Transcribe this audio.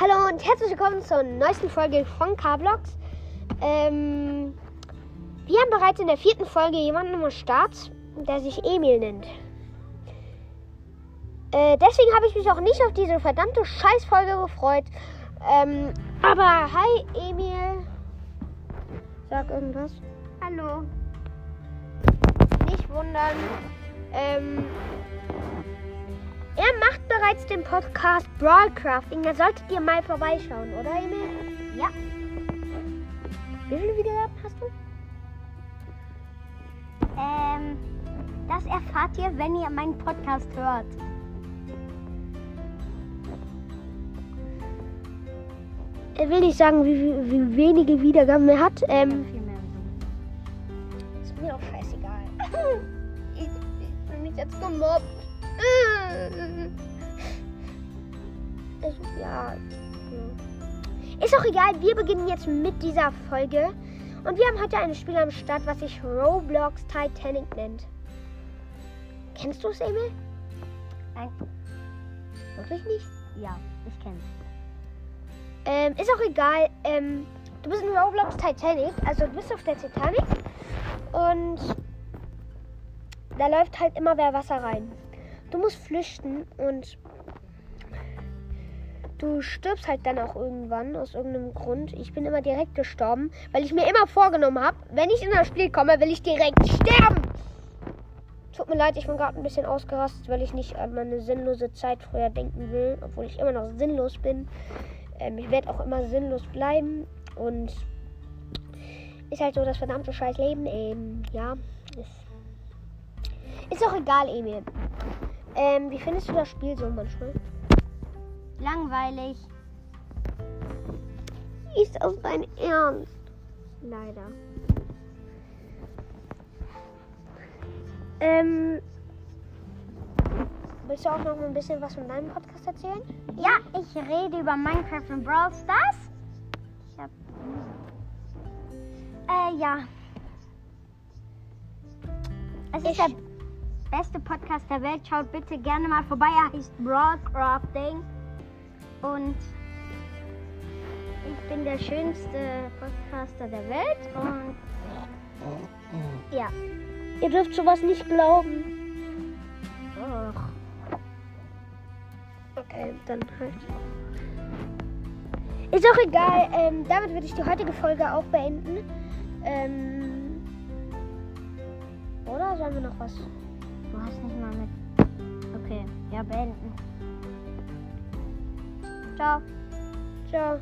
Hallo und herzlich willkommen zur neuesten Folge von K-Blogs. Ähm, wir haben bereits in der vierten Folge jemanden am Start, der sich Emil nennt. Äh, deswegen habe ich mich auch nicht auf diese verdammte Scheißfolge gefreut. Ähm, aber hi Emil. Sag irgendwas. Hallo. Nicht wundern. Ähm, er macht bereits den Podcast Broadcrafting. Da solltet ihr mal vorbeischauen, oder Emil? Ja. Wie viele Wiedergaben hast du? Ähm, das erfahrt ihr, wenn ihr meinen Podcast hört. Er will nicht sagen, wie, wie, wie wenige Wiedergaben er hat. Ähm, Viel mehr so. ist mir auch scheißegal. Jetzt gemobbt. Also, ja. Ist auch egal, wir beginnen jetzt mit dieser Folge. Und wir haben heute ein Spiel am Start, was sich Roblox Titanic nennt. Kennst du es, Emil? Nein. Wirklich nicht? Ja, ich kenn's. Ähm, ist auch egal. Ähm, du bist in Roblox Titanic, also du bist auf der Titanic und da läuft halt immer wer Wasser rein. Du musst flüchten und du stirbst halt dann auch irgendwann aus irgendeinem Grund. Ich bin immer direkt gestorben, weil ich mir immer vorgenommen habe, wenn ich in das Spiel komme, will ich direkt sterben. Tut mir leid, ich bin gerade ein bisschen ausgerastet, weil ich nicht an meine sinnlose Zeit früher denken will, obwohl ich immer noch sinnlos bin. Ähm, ich werde auch immer sinnlos bleiben und ist halt so das verdammte scheiß Leben. Ähm, ja, ist, ist auch egal, Emil. Ähm, wie findest du das Spiel so manchmal? Langweilig. Ist das dein Ernst? Leider. Ähm, willst du auch noch ein bisschen was von deinem Podcast erzählen? Ja, ich rede über Minecraft und Brawl Stars. Ich hab. Äh, ja. Es ist Ich- der beste Podcast der Welt. Schaut bitte gerne mal vorbei. Er heißt Broadcrafting. Und ich bin der schönste Podcaster der Welt. Und ja. Ihr dürft sowas nicht glauben. Och. Okay, dann halt. Ist auch egal. Ähm, damit würde ich die heutige Folge auch beenden. Ähm, oder sollen wir noch was? Du hast nicht mal mit. Okay, ja, beenden. Ciao. Ciao.